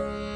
Thank.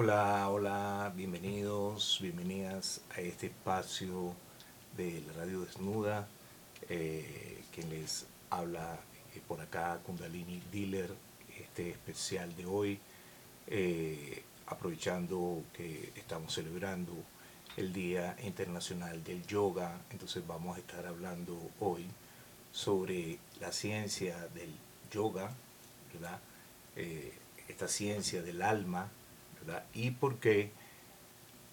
Hola, hola, bienvenidos, bienvenidas a este espacio de la Radio Desnuda. Eh, quien les habla eh, por acá, Kundalini Dealer, este especial de hoy, eh, aprovechando que estamos celebrando el Día Internacional del Yoga, entonces vamos a estar hablando hoy sobre la ciencia del yoga, ¿verdad? esta ciencia del alma, y por qué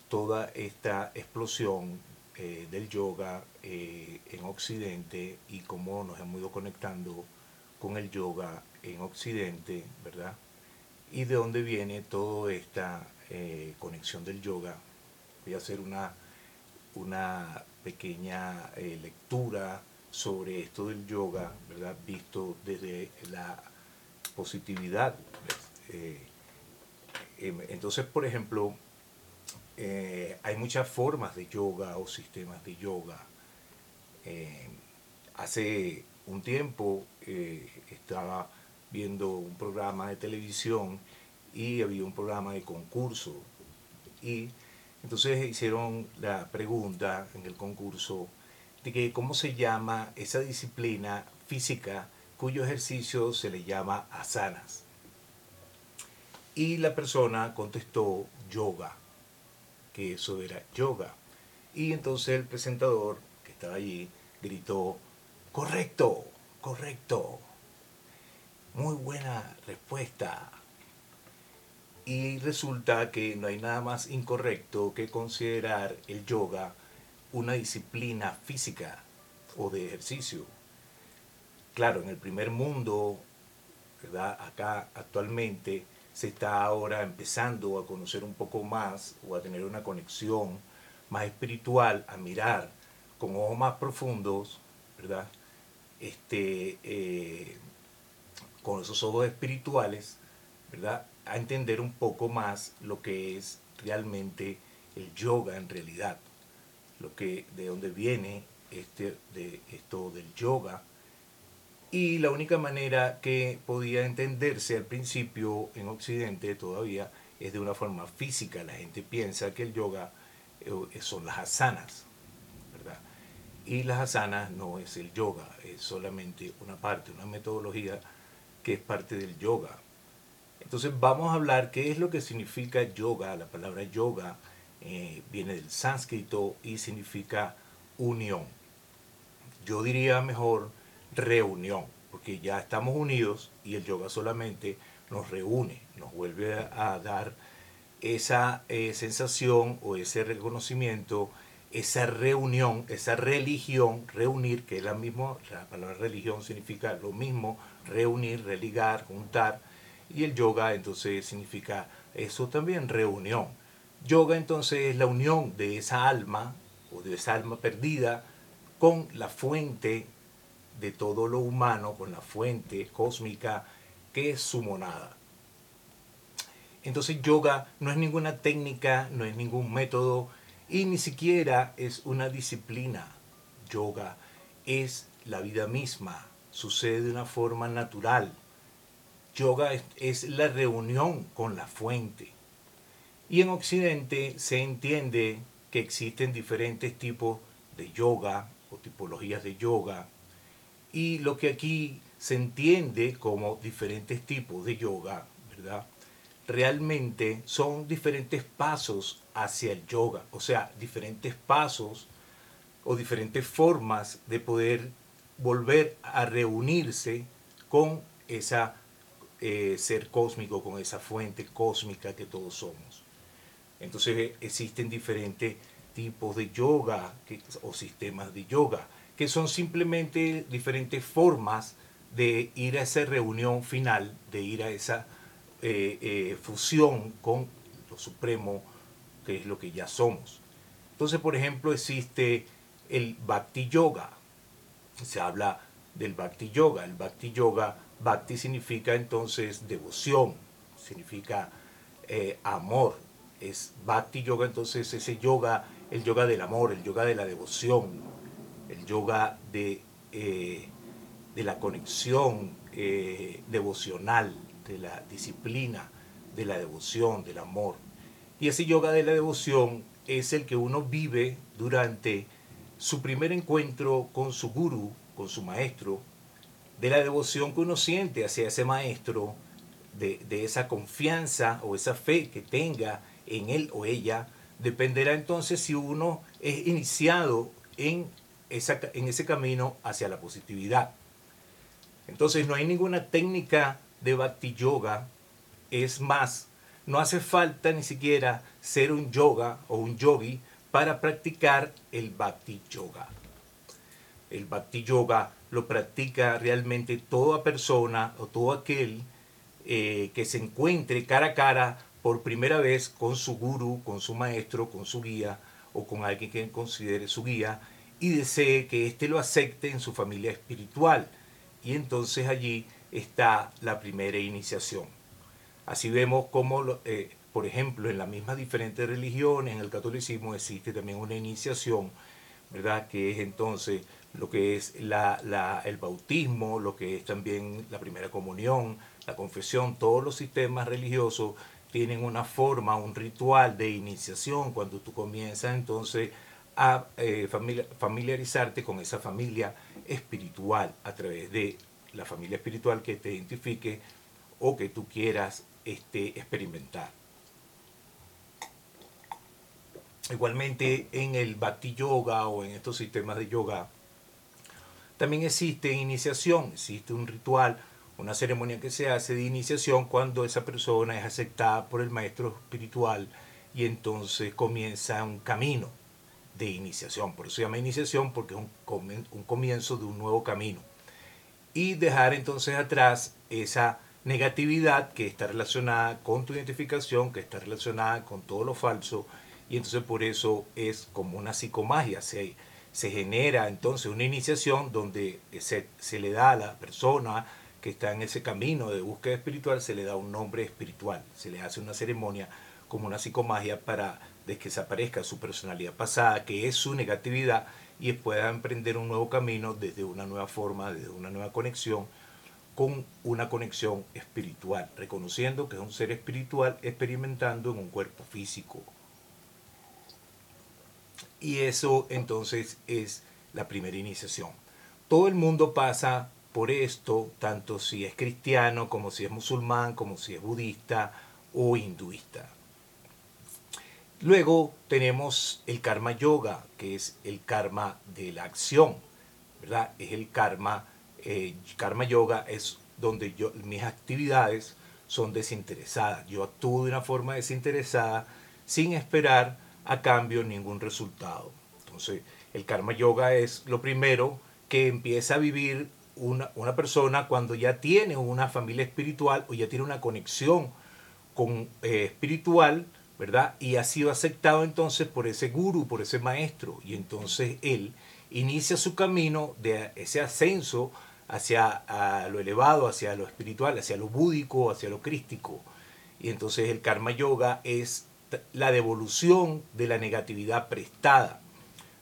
toda esta explosión eh, del yoga eh, en Occidente y cómo nos hemos ido conectando con el yoga en Occidente, ¿verdad? Y de dónde viene toda esta eh, conexión del yoga. Voy a hacer una, una pequeña lectura sobre esto del yoga, ¿verdad? Visto desde la positividad. Em, entonces, por ejemplo, eh, hay muchas formas de yoga o sistemas de yoga. Em, hace un tiempo eh, estaba viendo un programa de televisión y había un programa de concurso. Y entonces hicieron la pregunta en el concurso de que cómo se llama esa disciplina física cuyo ejercicio se le llama asanas. Y la persona contestó yoga, que eso era yoga. Y entonces el presentador que estaba allí gritó, correcto, correcto. Muy buena respuesta. Y resulta que no hay nada más incorrecto que considerar el yoga una disciplina física o de ejercicio. Claro, en el primer mundo, ¿verdad? Acá actualmente se está ahora empezando a conocer un poco más o a tener una conexión más espiritual, a mirar con ojos más profundos, ¿verdad? Este, eh, con esos ojos espirituales, ¿verdad? A entender un poco más lo que es realmente el yoga en realidad, lo que, de dónde viene este, de esto del yoga, y la única manera que podía entenderse al principio en Occidente todavía es de una forma física. La gente piensa que el yoga eh, son las asanas, ¿verdad? Y las asanas no es el yoga, es solamente una parte, una metodología que es parte del yoga. Entonces vamos a hablar qué es lo que significa yoga. La palabra yoga eh, viene del sánscrito y significa unión. Yo diría mejor reunión, porque ya estamos unidos y el yoga solamente nos reúne, nos vuelve a, dar esa eh, sensación o ese reconocimiento, esa reunión, esa religión, reunir, que es la misma, la palabra religión significa lo mismo, reunir, religar, juntar, y el yoga entonces significa eso también, reunión. Yoga entonces es la unión de esa alma o de esa alma perdida con la fuente de todo lo humano con la fuente cósmica que es su monada. Entonces yoga no es ninguna técnica, no es ningún método y ni siquiera es una disciplina. Yoga es la vida misma, sucede de una forma natural. Yoga es, es la reunión con la fuente. Y en Occidente se entiende que existen diferentes tipos de yoga o tipologías de yoga y lo que aquí se entiende como diferentes tipos de yoga, ¿verdad? Realmente son diferentes pasos hacia el yoga, o sea, diferentes pasos o diferentes formas de poder volver a reunirse con esa eh, ser cósmico, con esa fuente cósmica que todos somos. Entonces existen diferentes tipos de yoga o sistemas de yoga, que son simplemente diferentes formas de ir a esa reunión final, de ir a esa eh, eh, fusión con lo supremo, que es lo que ya somos. Entonces, por ejemplo, existe el Bhakti Yoga. Se habla del Bhakti Yoga. El Bhakti Yoga, Bhakti significa entonces devoción, significa eh, amor. Es Bhakti Yoga, entonces ese yoga, el yoga del amor, el yoga de la devoción, el yoga de, eh, de la conexión eh, devocional, de la disciplina, de la devoción, del amor. Y ese yoga de la devoción es el que uno vive durante su primer encuentro con su guru, con su maestro, de la devoción que uno siente hacia ese maestro, de, esa confianza o esa fe que tenga en él o ella, dependerá entonces si uno es iniciado en, en ese camino hacia la positividad. Entonces no hay ninguna técnica de Bhakti Yoga, es más, no hace falta ni siquiera ser un yoga o un yogi para practicar el Bhakti Yoga. El Bhakti Yoga lo practica realmente toda persona o todo aquel eh, que se encuentre cara a cara por primera vez con su guru, con su maestro, con su guía o con alguien que considere su guía y desee que éste lo acepte en su familia espiritual. Y entonces allí está la primera iniciación. Así vemos cómo eh, por ejemplo, en las mismas diferentes religiones, en el catolicismo existe también una iniciación, ¿verdad? Que es entonces lo que es la, el bautismo, lo que es también la primera comunión, la confesión, todos los sistemas religiosos tienen una forma, un ritual de iniciación cuando tú comienzas entonces a eh, familiarizarte con esa familia espiritual a través de la familia espiritual que te identifique o que tú quieras este, experimentar. Igualmente en el Bhakti Yoga o en estos sistemas de yoga, también existe iniciación, existe un ritual, una ceremonia que se hace de iniciación cuando esa persona es aceptada por el maestro espiritual y entonces comienza un camino de iniciación. Por eso se llama iniciación porque es un, comienzo de un nuevo camino. Y dejar entonces atrás esa negatividad que está relacionada con tu identificación, que está relacionada con todo lo falso y entonces por eso es como una psicomagia, se, se genera entonces una iniciación donde se, se le da a la persona que está en ese camino de búsqueda espiritual, se le da un nombre espiritual, se le hace una ceremonia como una psicomagia para que desaparezca su personalidad pasada, que es su negatividad, y pueda emprender un nuevo camino desde una nueva forma, desde una nueva conexión, con una conexión espiritual, reconociendo que es un ser espiritual experimentando en un cuerpo físico. Y eso entonces es la primera iniciación. Todo el mundo pasa por esto, tanto si es cristiano, como si es musulmán, como si es budista o hinduista. Luego tenemos el karma yoga, que es el karma de la acción, ¿verdad? Es el karma, eh, karma yoga es donde yo, mis actividades son desinteresadas. Yo actúo de una forma desinteresada sin esperar a cambio ningún resultado. Entonces, el karma yoga es lo primero que empieza a vivir una, persona cuando ya tiene una familia espiritual o ya tiene una conexión con eh, espiritual, ¿verdad? Y ha sido aceptado entonces por ese guru, por ese maestro. Y entonces él inicia su camino de ese ascenso hacia lo elevado, hacia lo espiritual, hacia lo búdico, hacia lo crístico. Y entonces el karma yoga es la devolución de la negatividad prestada,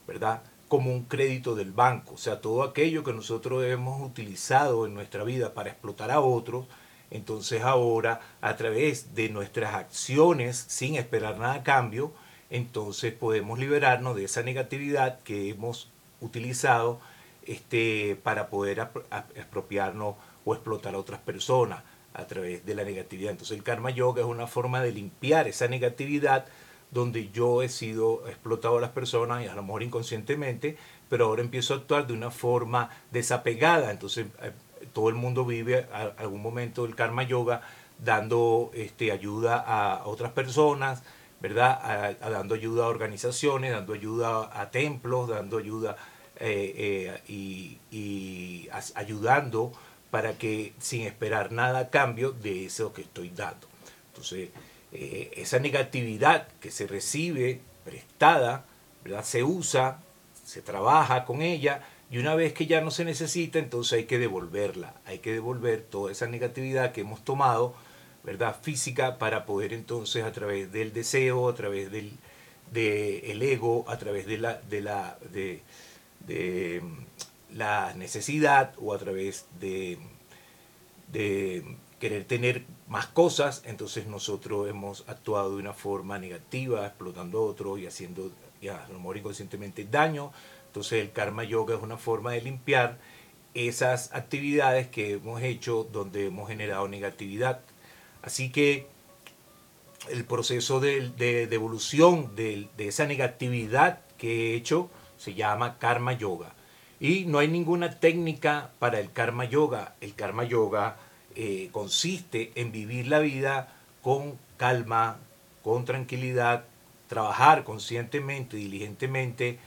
¿verdad? Como un crédito del banco. O sea, todo aquello que nosotros hemos utilizado en nuestra vida para explotar a otros, entonces ahora a través de nuestras acciones, sin esperar nada a cambio, entonces podemos liberarnos de esa negatividad que hemos utilizado este, para poder expropiarnos o explotar a otras personas a través de la negatividad. Entonces el karma yoga es una forma de limpiar esa negatividad donde yo he sido explotado a las personas y a lo mejor inconscientemente, pero ahora empiezo a actuar de una forma desapegada. Entonces eh, todo el mundo vive a, algún momento del karma yoga dando este, ayuda a otras personas, ¿verdad? dando ayuda a organizaciones, dando ayuda a templos, dando ayuda eh, eh, y, ayudando para que sin esperar nada a cambio de eso que estoy dando. Entonces, eh, esa negatividad que se recibe prestada, ¿verdad? Se usa, se trabaja con ella y una vez que ya no se necesita, entonces hay que devolverla, hay que devolver toda esa negatividad que hemos tomado, ¿verdad? Física para poder entonces a través del deseo, a través del el ego, a través de la, de la, de, de la necesidad o a través de, de querer tener más cosas, entonces nosotros hemos actuado de una forma negativa, explotando a otros y haciendo, ya, a lo mejor inconscientemente, daño. Entonces el karma yoga es una forma de limpiar esas actividades que hemos hecho donde hemos generado negatividad. Así que el proceso de, de, de, esa negatividad que he hecho se llama karma yoga. Y no hay ninguna técnica para el karma yoga. El karma yoga eh, consiste en vivir la vida con calma, con tranquilidad, trabajar conscientemente, diligentemente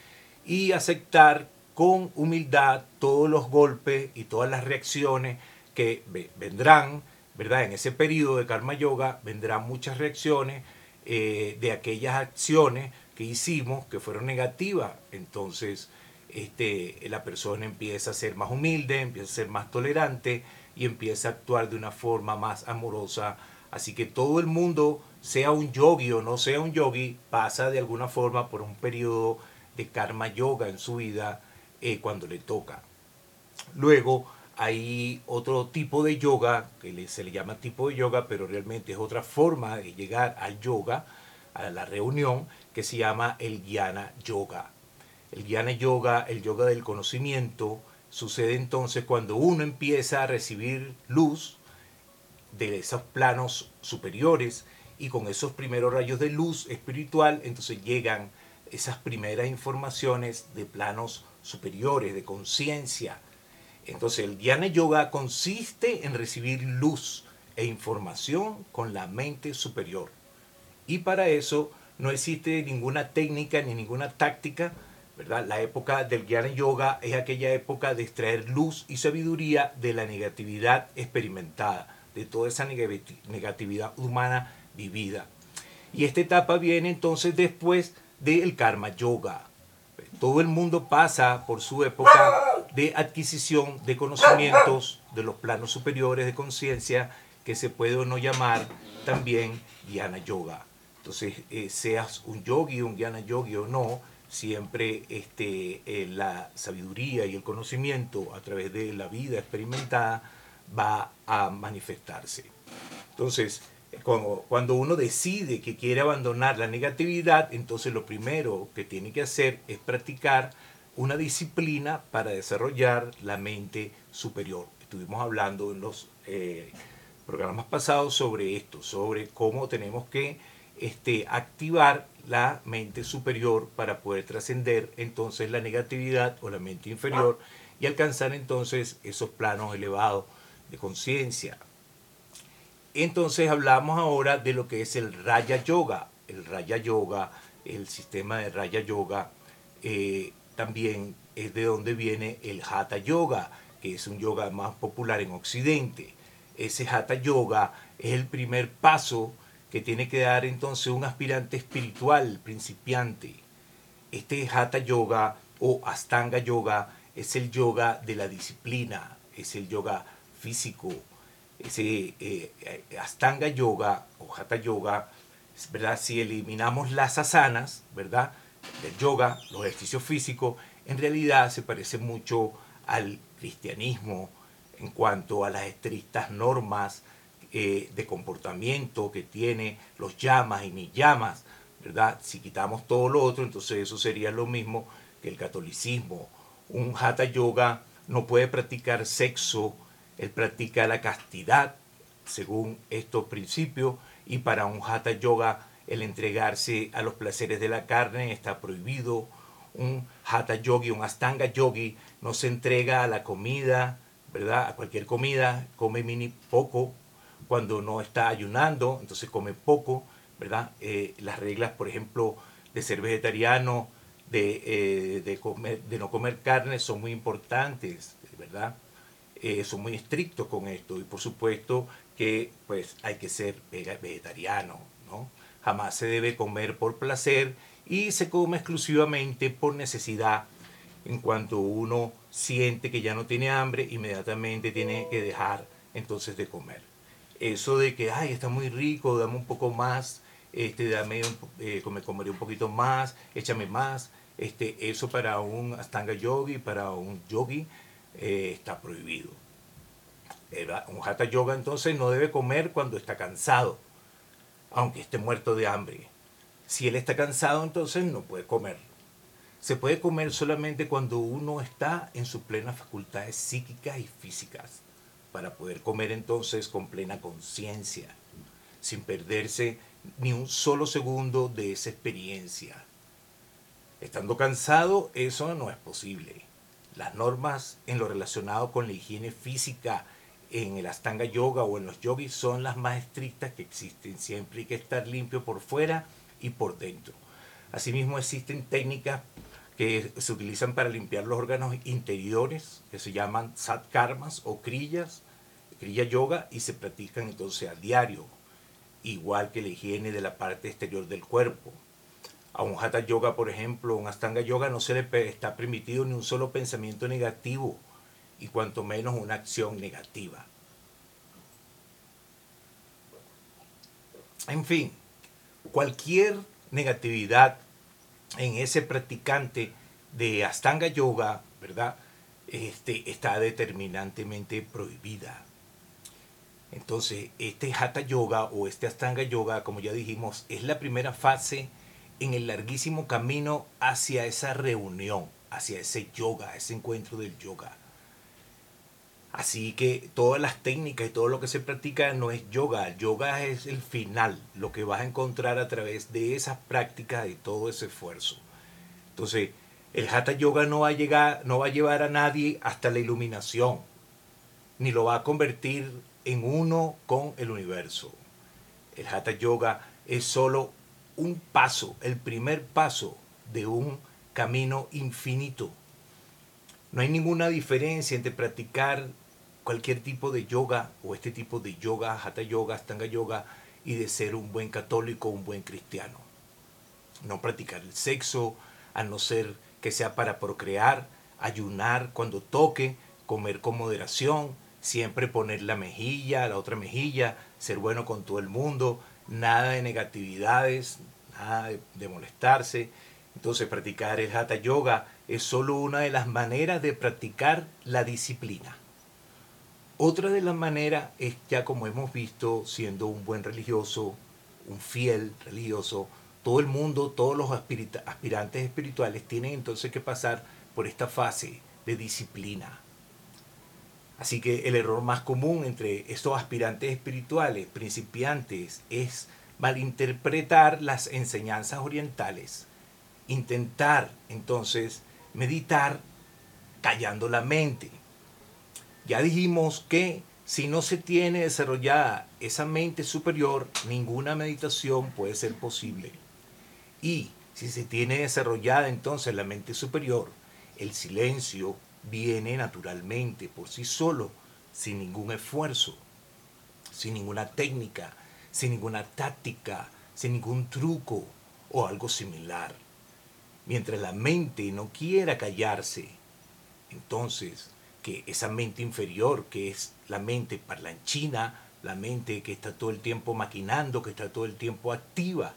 y aceptar con humildad todos los golpes y todas las reacciones que vendrán, ¿verdad? En ese periodo de karma yoga vendrán muchas reacciones eh, de aquellas acciones que hicimos que fueron negativas. Entonces, este, la persona empieza a ser más humilde, empieza a ser más tolerante, y empieza a actuar de una forma más amorosa. Así que todo el mundo, sea un yogi o no sea un yogi, pasa de alguna forma por un periodo de karma yoga en su vida eh, cuando le toca. Luego hay otro tipo de yoga, que se le llama tipo de yoga, pero realmente es otra forma de llegar al yoga, a la reunión, que se llama el Jnana Yoga. El Jnana Yoga, el yoga del conocimiento, Sucede entonces cuando uno empieza a recibir luz de esos planos superiores y con esos primeros rayos de luz espiritual, entonces llegan esas primeras informaciones de planos superiores, de conciencia. Entonces el Dhyana Yoga consiste en recibir luz e información con la mente superior. Y para eso no existe ninguna técnica ni ninguna táctica la época del Jnana Yoga es aquella época de extraer luz y sabiduría de la negatividad experimentada, de toda esa negatividad humana vivida. Y esta etapa viene entonces después del Karma Yoga. Todo el mundo pasa por su época de adquisición de conocimientos de los planos superiores de conciencia que se puede o no llamar también Jnana Yoga. Entonces, eh, seas un yogi, un Jnana Yogi o no, siempre este, eh, la sabiduría y el conocimiento a través de la vida experimentada va a manifestarse. Entonces, cuando uno decide que quiere abandonar la negatividad, entonces lo primero que tiene que hacer es practicar una disciplina para desarrollar la mente superior. Estuvimos hablando en los eh, programas pasados sobre esto, sobre cómo tenemos que este, activar la mente superior para poder trascender entonces la negatividad o la mente inferior y alcanzar entonces esos planos elevados de conciencia. Entonces hablamos ahora de lo que es el Raya Yoga. El Raya Yoga, el sistema de Raya Yoga, eh, también es de donde viene el Hatha Yoga, que es un yoga más popular en Occidente. Ese Hatha Yoga es el primer paso que tiene que dar entonces un aspirante espiritual principiante. Este Hatha Yoga o Astanga Yoga es el yoga de la disciplina, es el yoga físico. Ese eh, Astanga Yoga o Hatha Yoga, ¿verdad? si eliminamos las asanas, ¿verdad? del yoga, los ejercicios físicos, en realidad se parece mucho al cristianismo en cuanto a las estrictas normas eh, de comportamiento que tiene los llamas y ni llamas, ¿verdad? Si quitamos todo lo otro, entonces eso sería lo mismo que el catolicismo. Un hatha yoga no puede practicar sexo, él practica la castidad, según estos principios y para un hatha yoga el entregarse a los placeres de la carne está prohibido. Un hatha yogi, un astanga yogi no se entrega a la comida, ¿verdad? A cualquier comida, come mini poco. Cuando no está ayunando, entonces come poco, ¿verdad? Eh, las reglas, por ejemplo, de ser vegetariano, de, eh, de, comer, de no comer carne son muy importantes, ¿verdad? Eh, son muy estrictos con esto y por supuesto que pues hay que ser vegetariano, ¿no? Jamás se debe comer por placer y se come exclusivamente por necesidad. En cuanto uno siente que ya no tiene hambre, inmediatamente tiene que dejar entonces de comer. Eso de que, ay, está muy rico, dame un poco más, este, dame, eh, me comeré un poquito más, échame más, este, eso para un Astanga yogi, para un yogi, eh, está prohibido. Un Hatha yoga entonces no debe comer cuando está cansado, aunque esté muerto de hambre. Si él está cansado, entonces no puede comer. Se puede comer solamente cuando uno está en sus plenas facultades psíquicas y físicas, para poder comer entonces con plena conciencia, sin perderse ni un solo segundo de esa experiencia. Estando cansado, eso no es posible. Las normas en lo relacionado con la higiene física en el Astanga Yoga o en los yogis son las más estrictas que existen. Siempre hay que estar limpio por fuera y por dentro. Asimismo existen técnicas que se utilizan para limpiar los órganos interiores, que se llaman satkarmas o krillas, kriya yoga, y se practican entonces a diario, igual que la higiene de la parte exterior del cuerpo. A un hatha yoga, por ejemplo, un astanga yoga no se le está permitido ni un solo pensamiento negativo y cuanto menos una acción negativa. En fin, cualquier negatividad en ese practicante de Astanga Yoga, ¿verdad? Este, está determinantemente prohibida. Entonces, este Hatha Yoga o este Astanga Yoga, como ya dijimos, es la primera fase en el larguísimo camino hacia esa reunión, hacia ese yoga, ese encuentro del yoga. Así que todas las técnicas y todo lo que se practica no es yoga. yoga es el final, lo que vas a encontrar a través de esas prácticas y todo ese esfuerzo. Entonces, el hatha yoga no va a llegar, no va a llevar a nadie hasta la iluminación, ni lo va a convertir en uno con el universo. El hatha yoga es solo un paso, el primer paso de un camino infinito. No hay ninguna diferencia entre practicar cualquier tipo de yoga o este tipo de yoga, hatha yoga, astanga yoga, y de ser un buen católico, un buen cristiano. No practicar el sexo, a no ser que sea para procrear, ayunar cuando toque, comer con moderación, siempre poner la mejilla, la otra mejilla, ser bueno con todo el mundo, nada de negatividades, nada de, molestarse. Entonces practicar el hatha yoga es solo una de las maneras de practicar la disciplina. Otra de las maneras es ya como hemos visto, siendo un buen religioso, un fiel religioso, todo el mundo, todos los aspirantes espirituales tienen entonces que pasar por esta fase de disciplina. Así que el error más común entre estos aspirantes espirituales, principiantes, es malinterpretar las enseñanzas orientales, intentar entonces meditar callando la mente. Ya dijimos que si no se tiene desarrollada esa mente superior, ninguna meditación puede ser posible. Y si se tiene desarrollada entonces la mente superior, el silencio viene naturalmente por sí solo, sin ningún esfuerzo, sin ninguna técnica, sin ninguna táctica, sin ningún truco o algo similar. Mientras la mente no quiera callarse, entonces que esa mente inferior, que es la mente parlanchina, la mente que está todo el tiempo maquinando, que está todo el tiempo activa,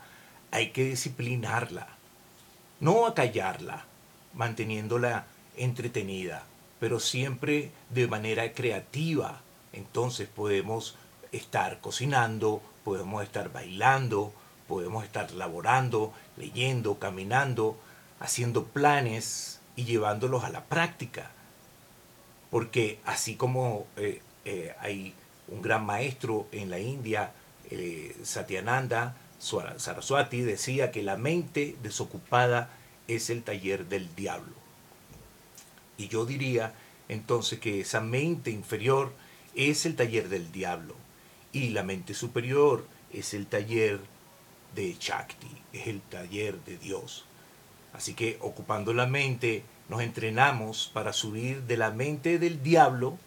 hay que disciplinarla, no acallarla, manteniéndola entretenida, pero siempre de manera creativa. Entonces podemos estar cocinando, podemos estar bailando, podemos estar laborando, leyendo, caminando, haciendo planes y llevándolos a la práctica. Porque así como eh, eh, hay un gran maestro en la India, eh, Satyananda Saraswati, decía que la mente desocupada es el taller del diablo. Y yo diría entonces que esa mente inferior es el taller del diablo y la mente superior es el taller de Shakti, es el taller de Dios. Así que ocupando la mente nos entrenamos para subir de la mente del diablo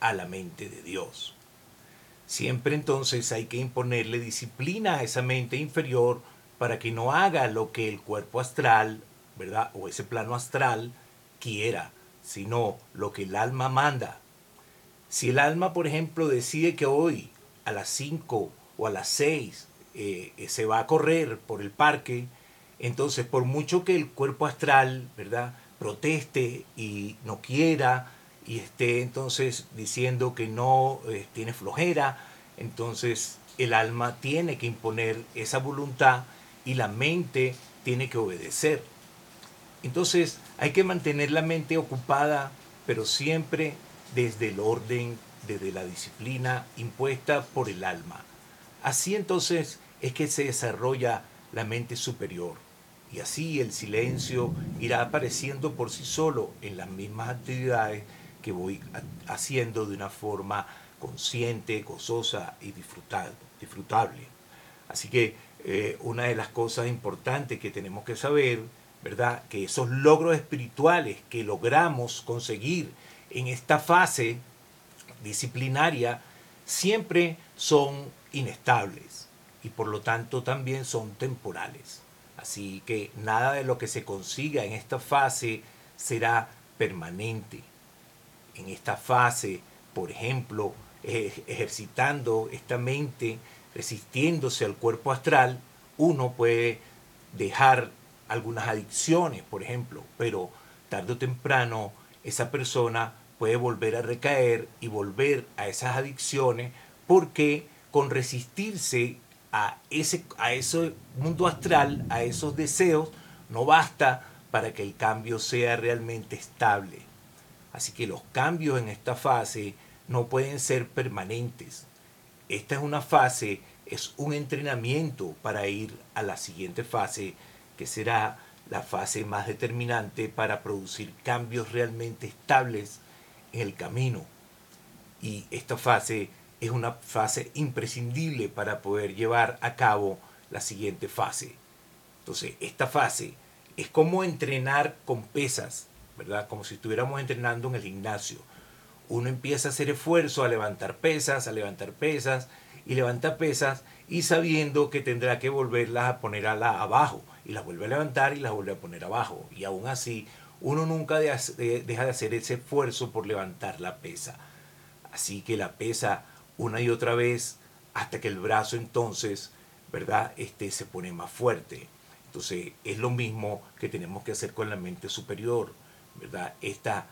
a la mente de Dios. Siempre entonces hay que imponerle disciplina a esa mente inferior para que no haga lo que el cuerpo astral, ¿verdad? O ese plano astral quiera, sino lo que el alma manda. Si el alma, por ejemplo, decide que hoy a las 5 o a las 6 eh, se va a correr por el parque, entonces por mucho que el cuerpo astral, ¿verdad? proteste y no quiera y esté entonces diciendo que no eh, tiene flojera, entonces el alma tiene que imponer esa voluntad y la mente tiene que obedecer. Entonces hay que mantener la mente ocupada, pero siempre desde el orden, desde la disciplina impuesta por el alma. Así entonces es que se desarrolla la mente superior. Y así el silencio irá apareciendo por sí solo en las mismas actividades que voy haciendo de una forma consciente, gozosa y disfrutable. Así que eh, una de las cosas importantes que tenemos que saber, ¿verdad? Que esos logros espirituales que logramos conseguir en esta fase disciplinaria siempre son inestables y por lo tanto también son temporales. Así que nada de lo que se consiga en esta fase será permanente. En esta fase, por ejemplo, ejercitando esta mente, resistiéndose al cuerpo astral, uno puede dejar algunas adicciones, por ejemplo, pero tarde o temprano esa persona puede volver a recaer y volver a esas adicciones porque con resistirse a ese, a ese mundo astral, a esos deseos, no basta para que el cambio sea realmente estable. Así que los cambios en esta fase no pueden ser permanentes. Esta es una fase, es un entrenamiento para ir a la siguiente fase, que será la fase más determinante para producir cambios realmente estables en el camino. Y esta fase es una fase imprescindible para poder llevar a cabo la siguiente fase. Entonces, esta fase es como entrenar con pesas, ¿verdad? Como si estuviéramos entrenando en el gimnasio. Uno empieza a hacer esfuerzo a levantar pesas, a levantar pesas y levanta pesas y sabiendo que tendrá que volverlas a poner abajo y las vuelve a levantar y las vuelve a poner abajo. Y aún así uno nunca deja de hacer ese esfuerzo por levantar la pesa. Así que la pesa una y otra vez hasta que el brazo entonces, ¿verdad? Este se pone más fuerte. Entonces es lo mismo que tenemos que hacer con la mente superior, ¿verdad? Esta,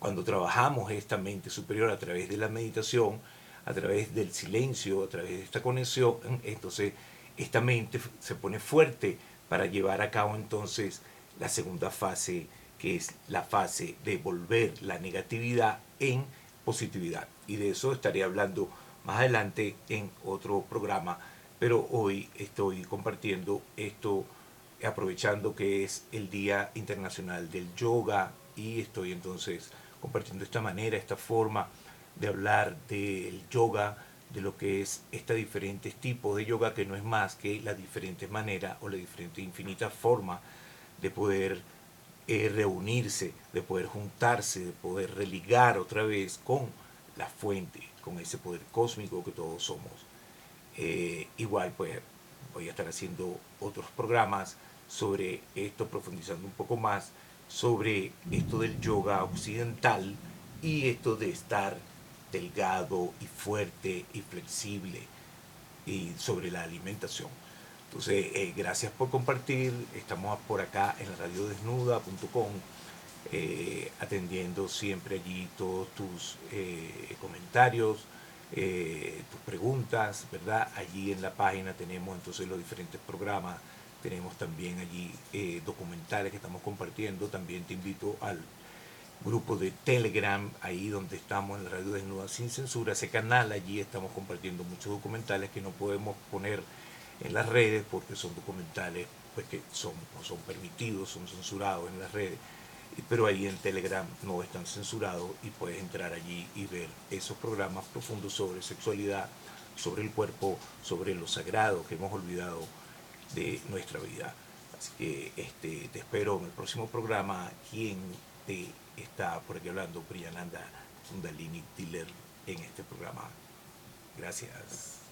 cuando trabajamos esta mente superior a través de la meditación, a través del silencio, a través de esta conexión, entonces esta mente se pone fuerte para llevar a cabo entonces la segunda fase que es la fase de volver la negatividad en positividad. Y de eso estaré hablando más adelante en otro programa, pero hoy estoy compartiendo esto aprovechando que es el Día Internacional del Yoga y estoy entonces compartiendo esta manera, esta forma de hablar del yoga, de lo que es estos diferentes tipos de yoga, que no es más que las diferentes maneras o las diferentes infinitas formas de poder eh, reunirse, de poder juntarse, de poder religar otra vez con la fuente, con ese poder cósmico que todos somos. Eh, igual pues voy a estar haciendo otros programas sobre esto, profundizando un poco más sobre esto del yoga occidental y esto de estar delgado y fuerte y flexible y sobre la alimentación. Entonces, eh, gracias por compartir. Estamos por acá en la radiodesnuda.com eh, atendiendo siempre allí todos tus eh, comentarios, tus preguntas, ¿verdad? Allí en la página tenemos entonces los diferentes programas, tenemos también allí documentales que estamos compartiendo. También te invito al grupo de Telegram, ahí donde estamos en Radio Desnuda Sin Censura, ese canal, allí estamos compartiendo muchos documentales que no podemos poner en las redes porque son documentales pues, que son, no son permitidos, son censurados en las redes, pero ahí en Telegram no están censurados y puedes entrar allí y ver esos programas profundos sobre sexualidad, sobre el cuerpo, sobre lo sagrado que hemos olvidado de nuestra vida. Así que este, te espero en el próximo programa. ¿Quién te está por aquí hablando? Priyananda Kundalini Tiller en este programa. Gracias.